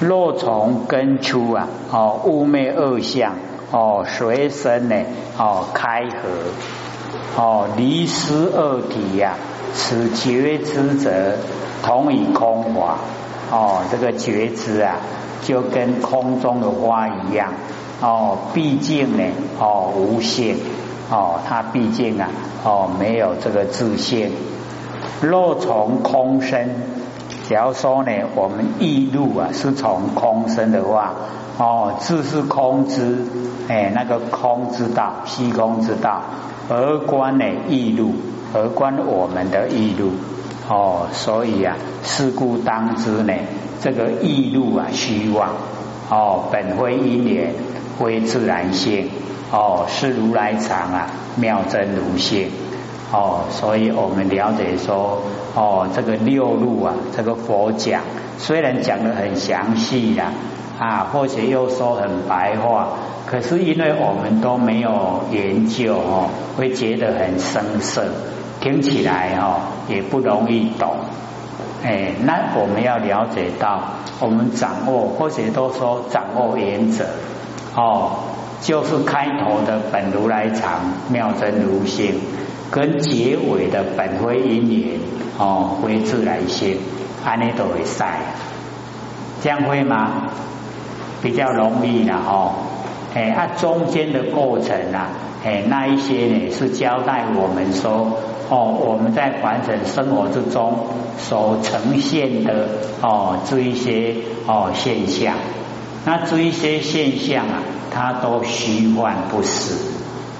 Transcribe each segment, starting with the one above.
若从根出啊，哦，寤寐二相，哦，随身呢，哦，开合，哦，离失二体呀，此觉知者同以空华，哦，这个觉知啊，就跟空中的花一样，哦，毕竟呢，哦，无限，哦，它毕竟啊，哦，没有这个自性。若从空生，假如说呢，我们意路啊是从空生的话，哦，自是空之，哎，那个空之道，虚空之道，而观呢意路，而观我们的意路，哦，所以啊，是故当知呢，这个意路啊虚妄，哦，本非因缘，非自然性，哦，是如来藏啊，妙真如性。哦，所以我们了解说，哦，这个六路啊，这个佛讲虽然讲的很详细呀，啊，或者又说很白话，可是因为我们都没有研究哦，会觉得很生涩，听起来哦也不容易懂。哎，那我们要了解到，我们掌握或者都说掌握原则，哦，就是开头的本如来藏，妙真如性。跟结尾的本非因缘哦，非自然性，安尼都会晒，这样会吗？比较容易了哦，哎，它中间的过程啊，哎，那一些呢是交代我们说哦，我们在完整生活之中所呈现的哦，这一些哦现象，那这一些现象啊，它都虚幻不实，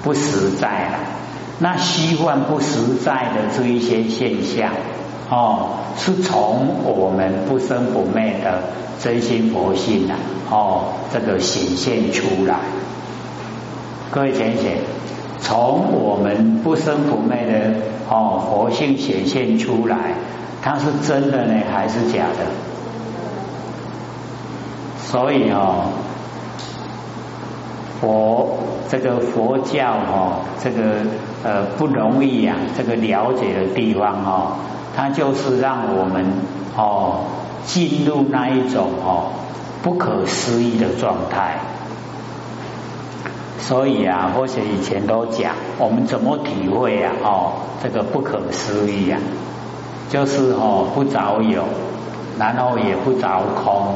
不实在了。那虚幻不实在的这一些现象，哦，是从我们不生不灭的真心佛性啊，哦，这个显现出来。各位浅浅，从我们不生不灭的哦佛性显现出来，它是真的呢还是假的？所以哦，佛这个佛教哦，这个。呃，不容易呀，这个了解的地方哦，它就是让我们哦进入那一种哦不可思议的状态。所以啊，或者以前都讲，我们怎么体会啊？哦，这个不可思议啊，就是哦不着有，然后也不着空，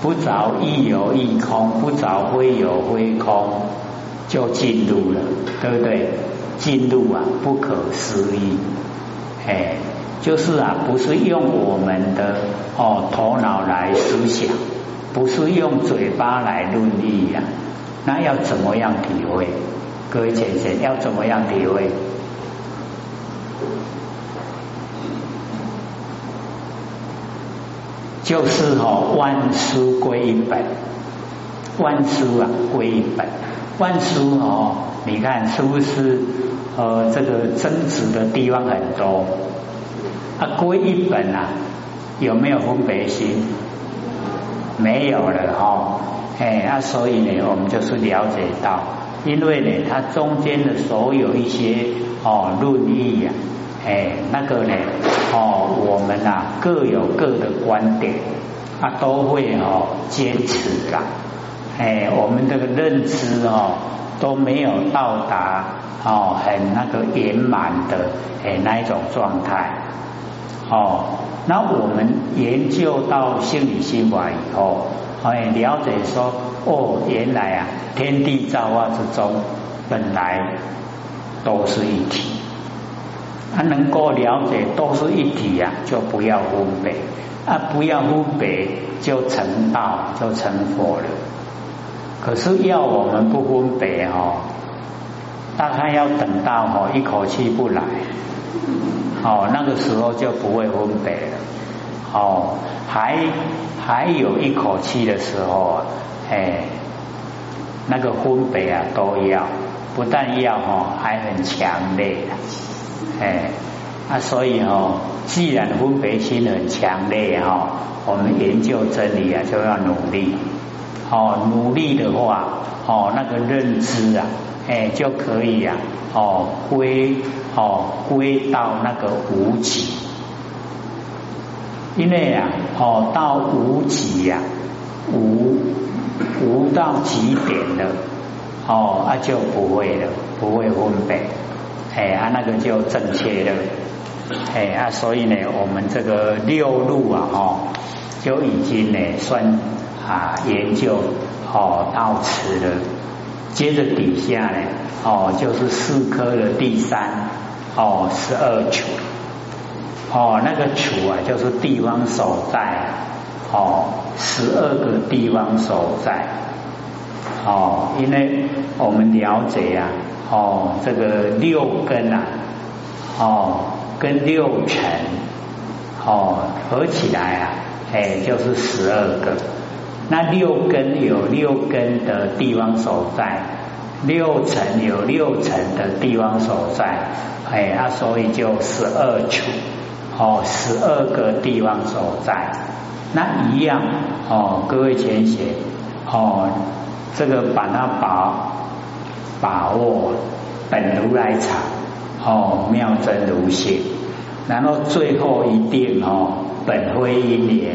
不着亦有亦空，不着非有非空，就进入了，对不对？进入啊，不可思议，哎，就是啊，不是用我们的哦头脑来思想，不是用嘴巴来论议呀，那要怎么样体会？各位先生，要怎么样体会？就是哦，万书归一本，万书啊归一本，万书哦，你看是不是？呃，这个增值的地方很多，啊，归一本啊，有没有分别心？没有了哈，哎，那所以呢，我们就是了解到，因为呢，它中间的所有一些哦论议呀，哎，那个呢，哦，我们啊各有各的观点，啊，都会哦坚持啦，哎，我们这个认知哦。都没有到达哦，很那个圆满的哎那一种状态哦。那我们研究到心理心法以后，哎了解说哦，原来啊天地造化之中本来都是一体，他能够了解都是一体呀，就不要分别啊，不要分别就成道，就成佛了。可是要我们不分别哦，大概要等到哦一口气不来，哦那个时候就不会分别了，哦还还有一口气的时候啊，哎那个分别啊都要，不但要哦还很强烈，哎啊所以哦既然分别心很强烈哈，我们研究真理啊就要努力。哦，努力的话，哦，那个认知啊，哎，就可以啊，哦，归哦归到那个无极，因为啊，哦，到无极呀，无无到极点了，哦，啊就不会了，不会分别，哎啊那个就正确了，哎啊所以呢，我们这个六路啊，哦，就已经呢算啊研究哦到此了，接着底下呢，哦就是四科的第三，哦十二处，哦那个处啊就是地方所在，哦十二个地方所在。哦，因为我们了解啊，哦，这个六根啊，哦，跟六尘，哦，合起来啊，哎，就是十二个。那六根有六根的地方所在，六尘有六尘的地方所在，哎，啊，所以就十二处，哦，十二个地方所在。那一样，哦，各位前写，哦。这个把它把把握本如来藏哦妙真如性，然后最后一定哦本非因缘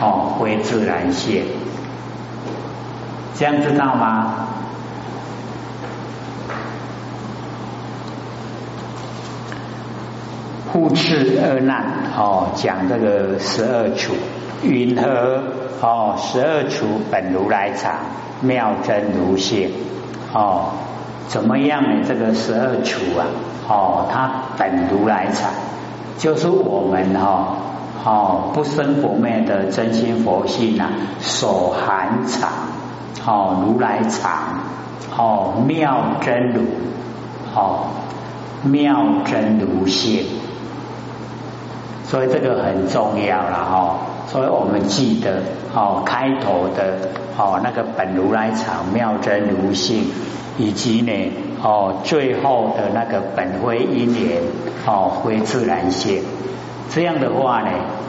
哦非自然现，这样知道吗？护持二难哦讲这个十二处云何哦十二处本如来藏。妙真如性哦，怎么样呢？这个十二处啊，哦，它本如来藏，就是我们哈哦不生不灭的真心佛性啊，所含藏哦如来藏哦妙真如哦妙真如性，所以这个很重要了哈。所以我们记得哦开头的。哦，那个本如来藏妙真如性，以及呢，哦，最后的那个本非因缘，哦，非自然性，这样的话呢，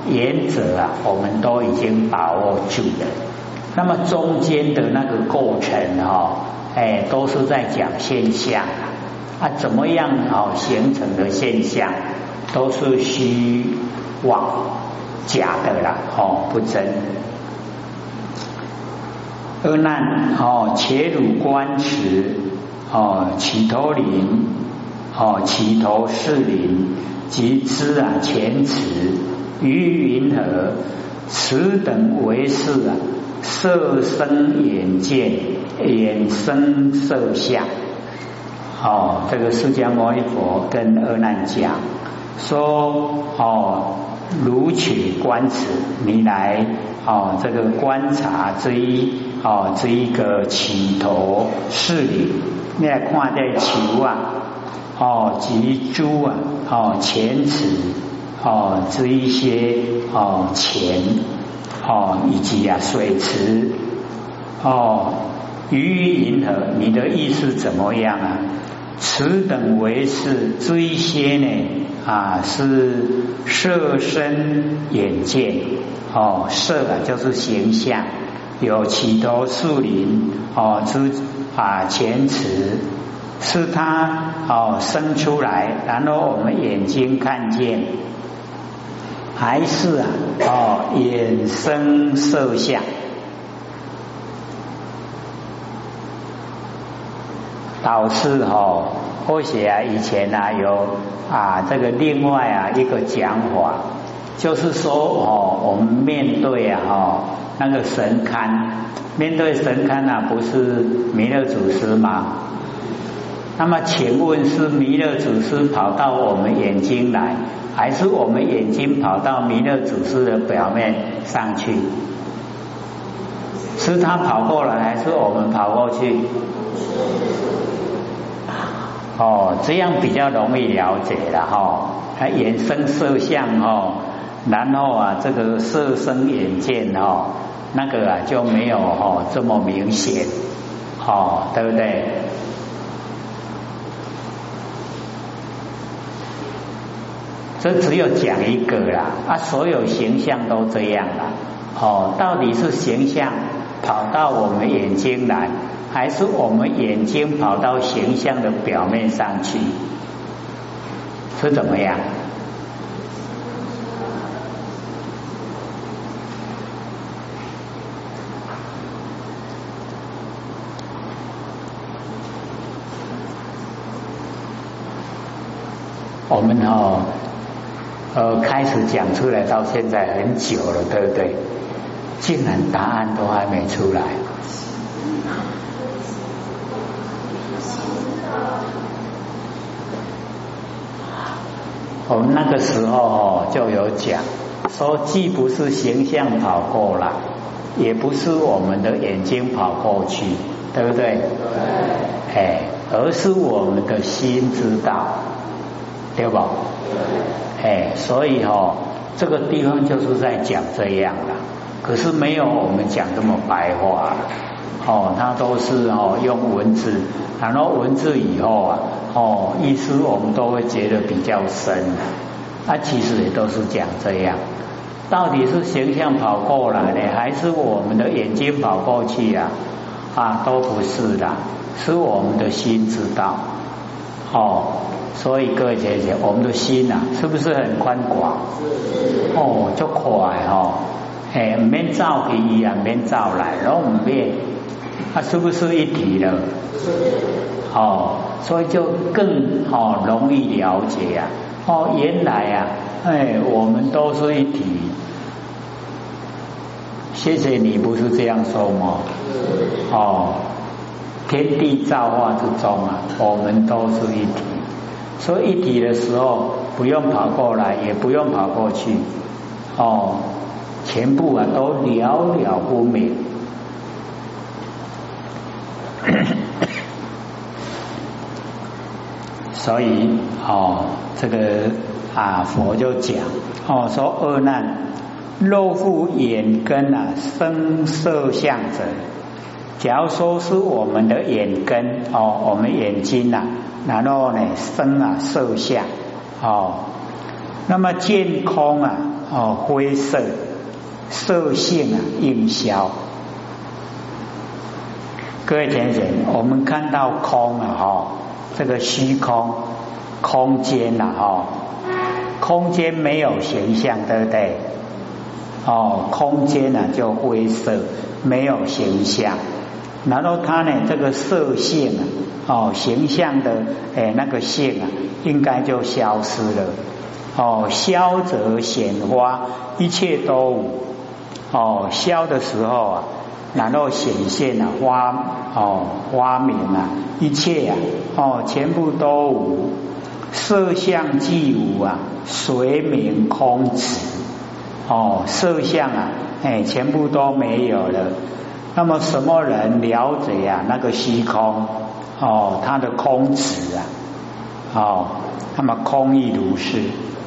原则啊，我们都已经把握住了。那么中间的那个过程哈，哎，都是在讲现象啊，怎么样哦形成的现象，都是虚妄假的啦，哦，不真。二难哦，且汝观持哦，起头林哦，起头是林即知啊，前持于云何？此等为是啊，色生眼见，眼生色相。哦，这个释迦牟尼佛跟阿难讲说哦，如取观持，你来哦，这个观察之一。哦，这一个起头是理，你来看这球啊，哦，及珠啊，哦，钱池，哦，这一些哦钱，哦，以及啊水池，哦，鱼鱼银河，你的意思怎么样啊？此等为是，这一些呢？啊是色身眼见，哦，色啊就是形象。有起头树林。哦，之啊前池。是它哦生出来，然后我们眼睛看见，还是啊哦衍生色相，导致哦或许啊以前啊有啊这个另外啊一个讲法，就是说哦我们面对啊哈。那个神龛，面对神龛啊，不是弥勒祖师吗？那么请问是弥勒祖师跑到我们眼睛来，还是我们眼睛跑到弥勒祖师的表面上去？是他跑过来，还是我们跑过去？哦，这样比较容易了解了哈。它衍生色相哦，然后啊，这个色生眼见哦。那个啊就没有哦这么明显，哦对不对？这只有讲一个啦。啊所有形象都这样了哦到底是形象跑到我们眼睛来还是我们眼睛跑到形象的表面上去？是怎么样？我们哦呃，开始讲出来到现在很久了，对不对？竟然答案都还没出来。我们那个时候哦就有讲，说既不是形象跑过来，也不是我们的眼睛跑过去，对不对？对。哎，而是我们的心知道，对不？哎，所以哦，这个地方就是在讲这样的，可是没有我们讲这么白话。哦，它都是哦用文字，然后文字以后啊，哦意思我们都会觉得比较深。它其实也都是讲这样，到底是形象跑过来呢，还是我们的眼睛跑过去呀？啊，都不是的，是我们的心知道。哦，所以各位姐姐，我们的心呐，是不是很宽广？哦，就快哦，哎，免造去啊，免造来，然后我们变。它是不是一体了？哦，所以就更哦容易了解呀。哦，原来啊，哎，我们都是一体。谢谢你不是这样说吗？哦，天地造化之中啊，我们都是一体。所以一体的时候，不用跑过来，也不用跑过去，哦，全部啊都了了不明。所以哦，这个啊佛就讲哦说恶难肉腹眼根啊生色相者，假如说是我们的眼根哦，我们眼睛呐，然后呢生啊色相哦，那么见空啊哦灰色色性啊应消。各位先生，我们看到空啊，哈，这个虚空空间呐，哈，空间没有形象，对不对？哦，空间呢就灰色，没有形象。然后它呢，这个色性啊，哦，形象的哎那个性啊，应该就消失了。哦，消则显花，一切都无。哦，消的时候啊。然后显现啊花哦花明啊一切啊哦全部都无色相即无啊随名空寂哦色相啊哎全部都没有了。那么什么人了解啊那个虚空哦它的空寂啊哦那么空亦如是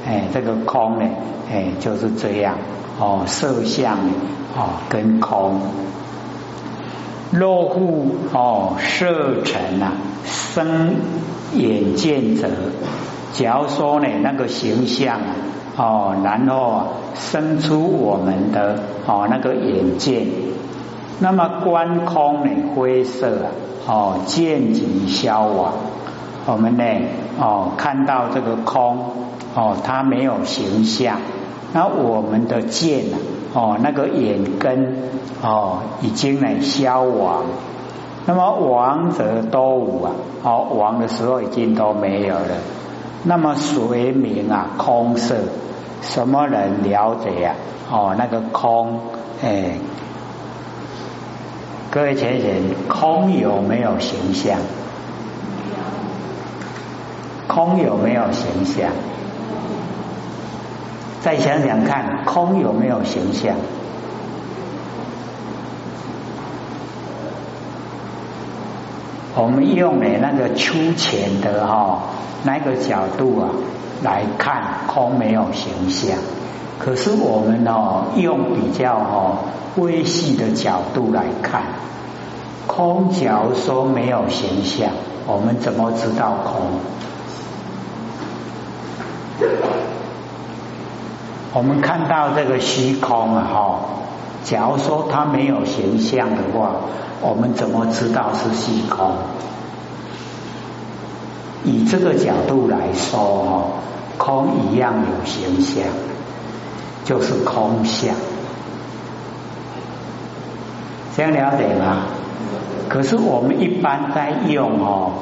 哎这个空呢哎就是这样哦色相哦跟空。落户哦，色尘啊，生眼见者。假如说呢，那个形象啊，哦，然后啊，生出我们的哦那个眼见，那么观空呢，灰色啊，哦，见即消亡。我们呢，哦，看到这个空，哦，它没有形象，那我们的见啊。哦，那个眼根哦，已经呢消亡，那么亡则多无啊，哦亡的时候已经都没有了。那么随名啊空色，什么人了解呀？哦，那个空，哎，各位前人，空有没有形象？空有没有形象？再想想看，空有没有形象？我们用的那个粗浅的哈那个角度啊来看，空没有形象。可是我们哦用比较哦微细的角度来看，空假如说没有形象，我们怎么知道空？我们看到这个虚空啊，哈，假如说它没有形象的话，我们怎么知道是虚空？以这个角度来说，哈，空一样有形象，就是空相。这样了解吗？可是我们一般在用哦，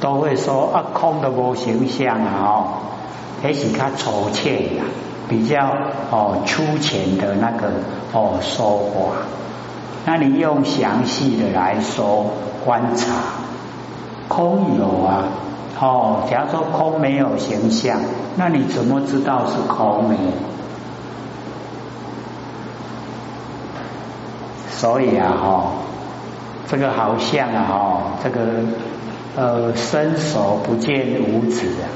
都会说啊，空的无形象啊，哦。还是较粗浅呀，比较哦粗浅的那个哦说法。那你用详细的来说观察，空有啊，哦，假如说空没有形象，那你怎么知道是空呢？所以啊，哈，这个好像啊，哈，这个呃，伸手不见五指啊，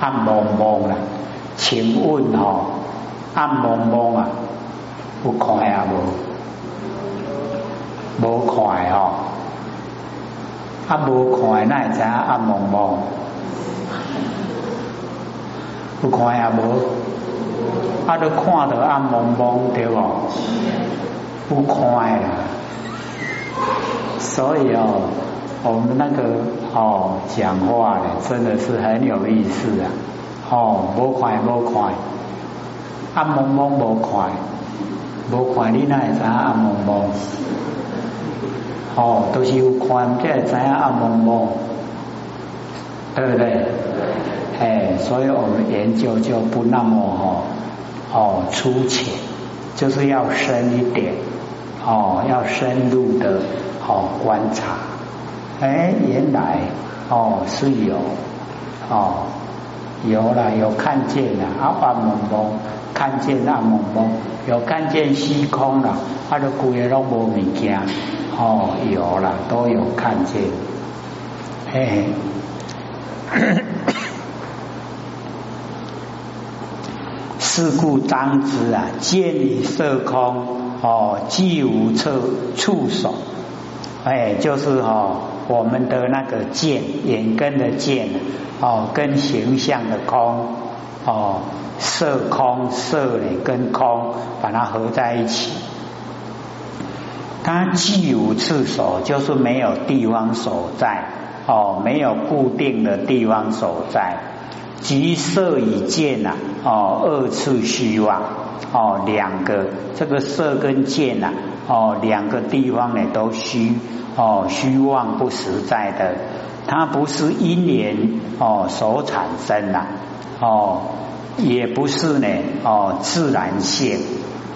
暗蒙蒙啊，请问哈，暗蒙蒙啊，不快啊无，无快哦，啊无快，那会知暗蒙蒙，不快啊无，啊都看到暗蒙蒙对不？不快了！所以哦，我们那个哦讲话呢，真的是很有意思啊！哦，不快不快，暗蒙蒙不快，不快你那会知暗蒙蒙？哦，都是有快才会知暗蒙蒙，对不对？哎，所以我们研究就不那么哦哦粗浅，就是要深一点。哦，要深入的哦观察，哎，原来哦是有哦有了有看见了阿爸蒙蒙看见阿蒙蒙有看见虚空了，他的古也拢无物件哦有了都有看见，嘿。是故当知啊，见以色空。哦，既无处触手，哎，就是哦，我们的那个见，眼根的见，哦，跟形象的空，哦，色空色呢跟空，把它合在一起。它既无处所，就是没有地方所在，哦，没有固定的地方所在。即色与见呐，哦，二次虚妄，哦，两个这个色跟见呐，哦，两个地方呢都虚，哦，虚妄不实在的，它不是因缘哦所产生呐，哦，也不是呢，哦，自然现，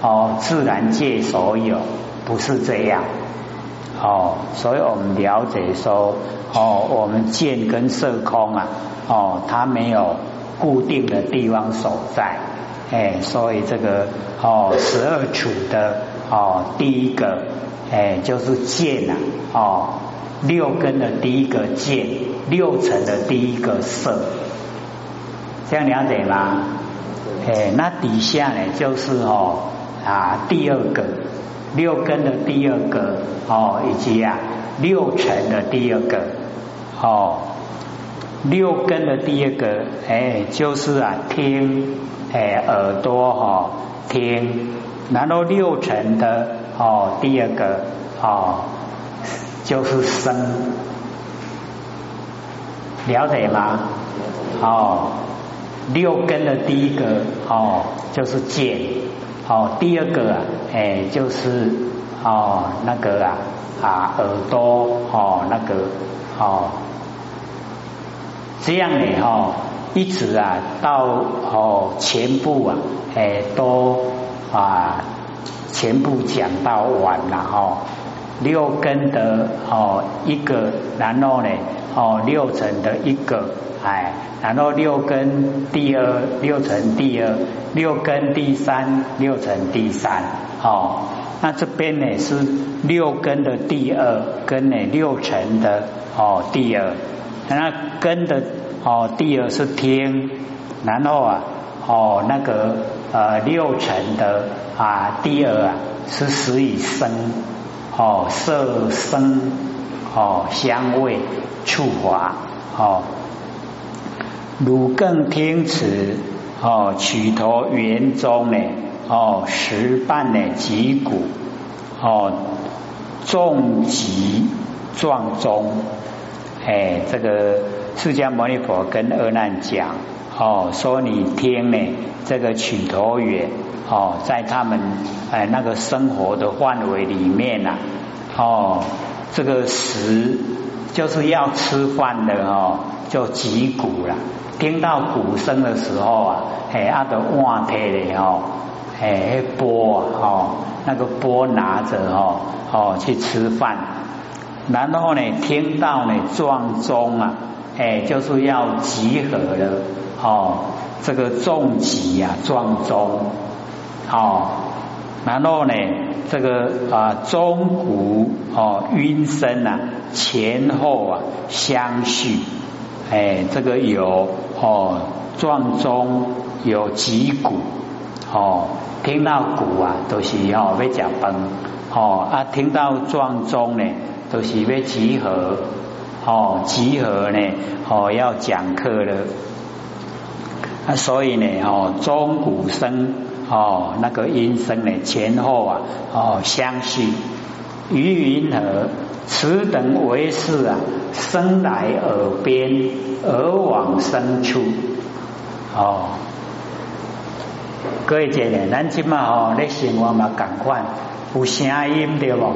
哦，自然界所有，不是这样，哦，所以我们了解说，哦，我们见跟色空啊。哦，它没有固定的地方所在，哎，所以这个哦，十二处的哦，第一个哎就是见呐，哦，六根的第一个见，六层的第一个色，这样了解吗？哎，那底下呢就是哦啊第二个六根的第二个哦，以及啊六层的第二个哦。六根的第二个，哎，就是啊，听，哎，耳朵哈，听，然后六层的哦，第二个哦，就是声，了解吗？哦，六根的第一个哦，就是见，哦，第二个啊，哎，就是哦，那个啊啊，耳朵哦，那个哦。这样呢，哈，一直啊到哦全部啊，哎都啊全部讲到完了哈。六根的哦一个，然后呢哦六层的一个，哎，然后六根第二，六层第二，六根第三，六层第三，哦，那这边呢是六根的第二，根呢六层的哦第二。那根的哦，第二是听，然后啊哦那个呃六层的啊第二啊是十以生哦色声哦香味触法哦，汝更听此哦取头圆中呢哦十半的脊骨哦重疾撞钟。哎，这个释迦牟尼佛跟阿难讲哦，说你听呢，这个曲头缘哦，在他们哎那个生活的范围里面呐，哦，这个十就是要吃饭的哦，就脊骨了。听到鼓声的时候啊，哎，阿的碗贴的哦，哎，钵哦，那个钵拿着哦，哦，去吃饭。然后呢，听到呢撞钟啊，哎，就是要集合了哦，这个重集啊，撞钟哦，然后呢，这个啊钟鼓哦，晕声啊，前后啊相续，哎，这个有哦撞钟，有击鼓哦，听到鼓啊，都是哦要讲崩哦啊，听到撞钟呢。都是要集合哦，集合呢哦，要讲课了啊，所以呢哦，钟鼓声哦，那个音声呢前后啊哦相续，余云何？此等为是啊，生来耳边，耳往生处哦。各位姐妹，咱今嘛哦，你生活嘛赶快有声音对不？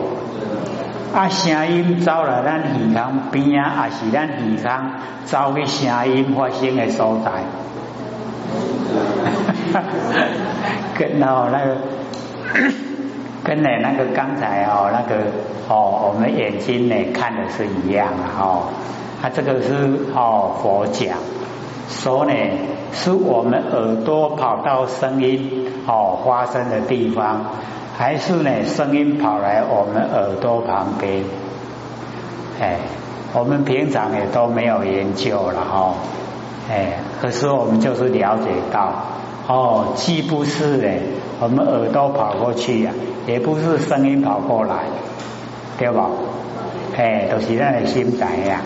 啊，声音走了，咱耳腔边啊，也是咱耳腔走去声音发生的所在。跟哦那个，跟呢那个刚才哦那个哦，我们眼睛呢看的是一样啊哦，啊这个是哦佛讲。说呢，是我们耳朵跑到声音哦发生的地方。还是呢，声音跑来我们耳朵旁边，哎，我们平常也都没有研究了哈，哎，可是我们就是了解到，哦，既不是呢，我们耳朵跑过去呀，也不是声音跑过来，对吧？哎，都是那的心在呀，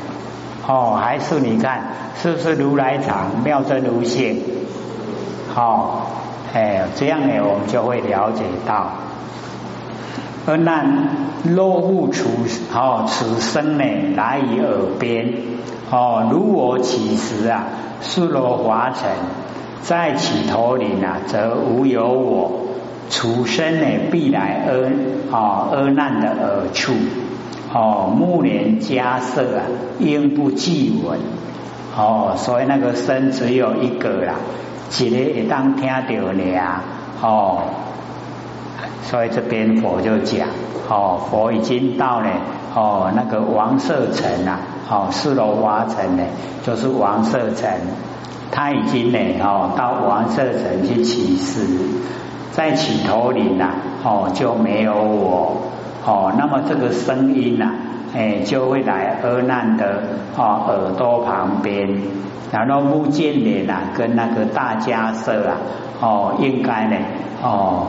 哦，还是你看，是不是如来藏妙真如性？好，哎，这样呢，我们就会了解到。而难落户处哦，此声呢来于耳边哦，如我起时啊，是罗华尘，在起头领啊，则无有我。出生呢，必来阿哦阿难的耳处哦，目连加色啊，应不记闻哦，所以那个声只有一个啦，一个也当听到了哦。所以这边佛就讲，哦，佛已经到了，哦，那个王舍城啊，哦，四罗瓦城呢，就是王舍城，他已经呢，哦，到王舍城去起誓，在起头领呐，哦，就没有我，哦，那么这个声音呐，哎，就会来阿难的，哦，耳朵旁边，然后目犍连呐，跟那个大家舍啊，哦，应该呢，哦。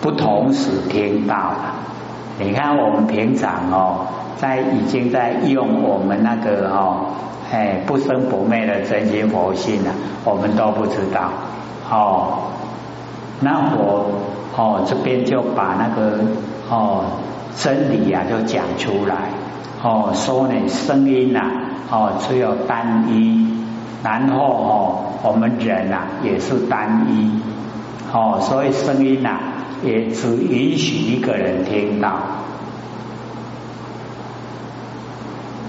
不同时听到了，你看我们平常哦，在已经在用我们那个哦，哎不生不灭的真心佛性啊，我们都不知道哦。那我哦这边就把那个哦真理啊就讲出来哦，说呢声音呐哦只有单一，然后哦我们人呐也是单一哦，所以声音呐。也只允许一个人听到，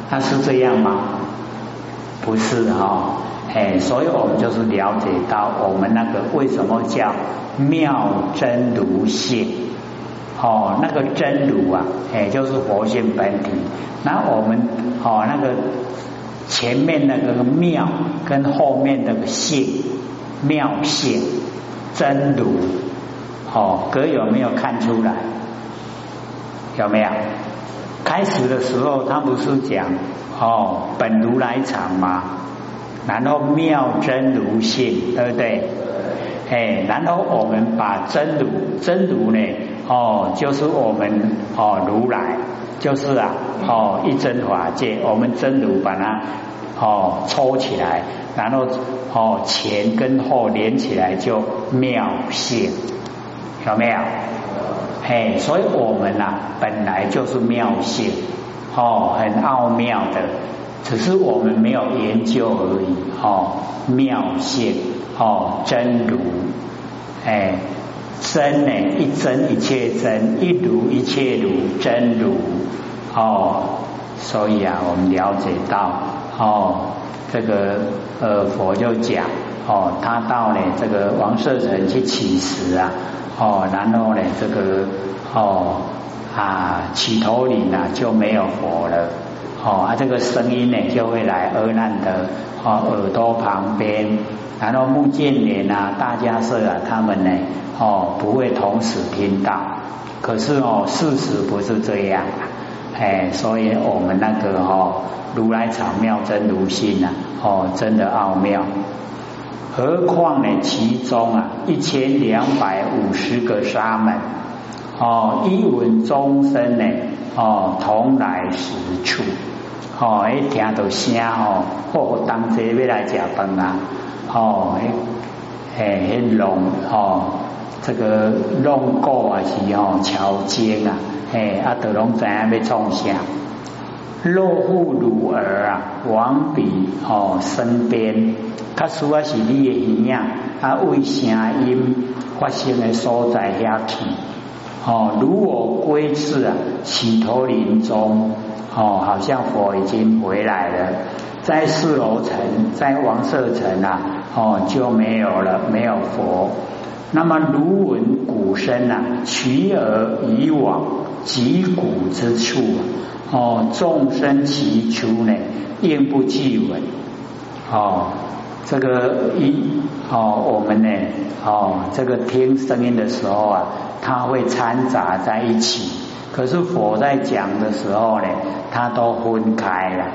他是这样吗？不是哈，哎，所以我们就是了解到我们那个为什么叫妙真如性哦，那个真如啊，哎，就是佛性本体。那我们哦，那个前面那个妙跟后面那个性妙性真如。哦，哥有没有看出来？有没有？开始的时候他不是讲哦本如来藏吗？然后妙真如性，对不对？哎，然后我们把真如真如呢，哦，就是我们哦如来，就是啊哦一真法界，我们真如把它哦抽起来，然后哦前跟后连起来就妙性。有没有？嘿，所以我们呐本来就是妙性哦，很奥妙的，只是我们没有研究而已哦。妙性哦，真如哎，真呢一真一切真，一如一切如真如哦，所以啊，我们了解到哦，这个呃佛就讲哦，他到呢这个王舍城去乞食啊，哦，然后呢这个哦啊起头岭啊就没有佛了，哦啊这个声音呢就会来阿难的哦耳朵旁边，然后目犍连啊大家舍啊他们呢哦不会同时听到，可是哦事实不是这样。哎，所以我们那个哦，如来藏妙真如性啊，哦，真的奥妙。何况呢，其中啊，一千两百五十个沙门，哦，一闻众生呢，哦，同来十处，哦，一听到声哦，哦，当这要来食饭啊，哦，哎，很龙哦，这个龙骨啊是哦，敲肩啊。哎，阿德龙怎样被冲下？落户乳儿啊，往彼哦身边，他说是你的形象，啊为声音发生的所在遐去哦。如我归次啊，起头林中哦，好像佛已经回来了，在四楼城，在王舍城啊，哦就没有了，没有佛。那么如闻鼓声啊，取而以往。击鼓之处，哦，众生祈求呢，应不具闻。哦，这个一哦，我们呢，哦，这个听声音的时候啊，它会掺杂在一起。可是佛在讲的时候呢，它都分开了。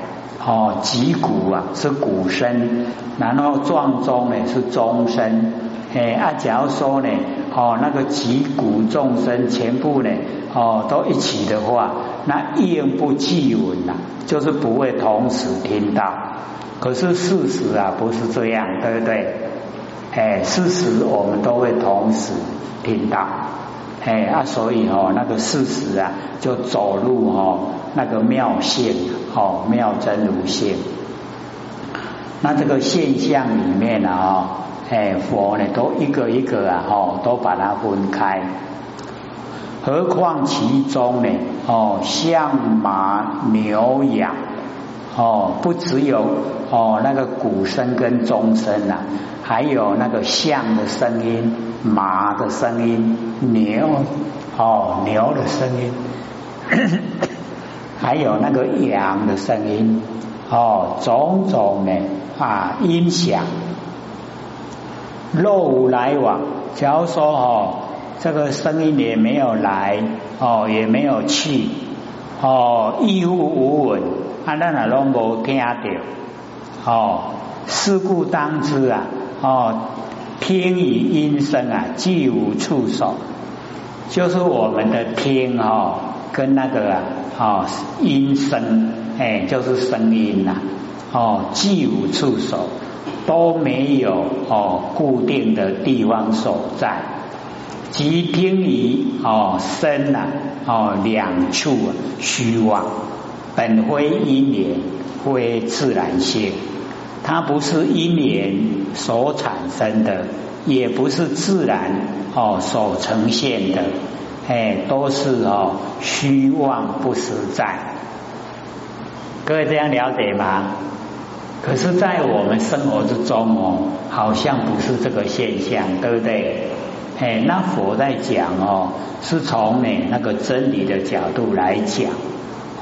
哦，击鼓啊是鼓声，然后撞钟呢是钟声。哎，啊，假如说呢，哦，那个击鼓众生全部呢。哦，都一起的话，那应不记闻呐，就是不会同时听到。可是事实啊，不是这样，对不对？哎，事实我们都会同时听到。哎啊，所以哦，那个事实啊，就走入哦那个妙性哦妙真如性。那这个现象里面呢啊，哎佛呢都一个一个啊，哦都把它分开。何况其中呢？哦，象马牛羊哦，不只有哦那个鼓声跟钟声呐，还有那个象的声音、马的声音、牛哦牛的声音，还有那个羊的声音哦，种种的啊音响，若无来往，假如说哦。这个声音也没有来哦，也没有去哦，亦无无闻，啊，那那拢无听到哦。事故当知啊，哦，听与音声啊，既无触手，就是我们的听哦，跟那个啊哦音声，哎，就是声音呐，哦，既无触手，都没有哦固定的地方所在。即听于哦身呐哦两处啊虚妄，本非因缘，非自然性。它不是因缘所产生的，也不是自然哦所呈现的，哎，都是哦虚妄不实在。各位这样了解吗？可是，在我们生活之中哦，好像不是这个现象，对不对？哎，那佛在讲哦，是从呢那个真理的角度来讲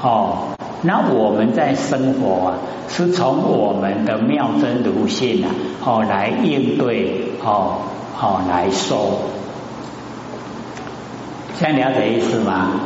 哦。那我们在生活啊，是从我们的妙真如性啊哦来应对哦哦来说，这样了解意思吗？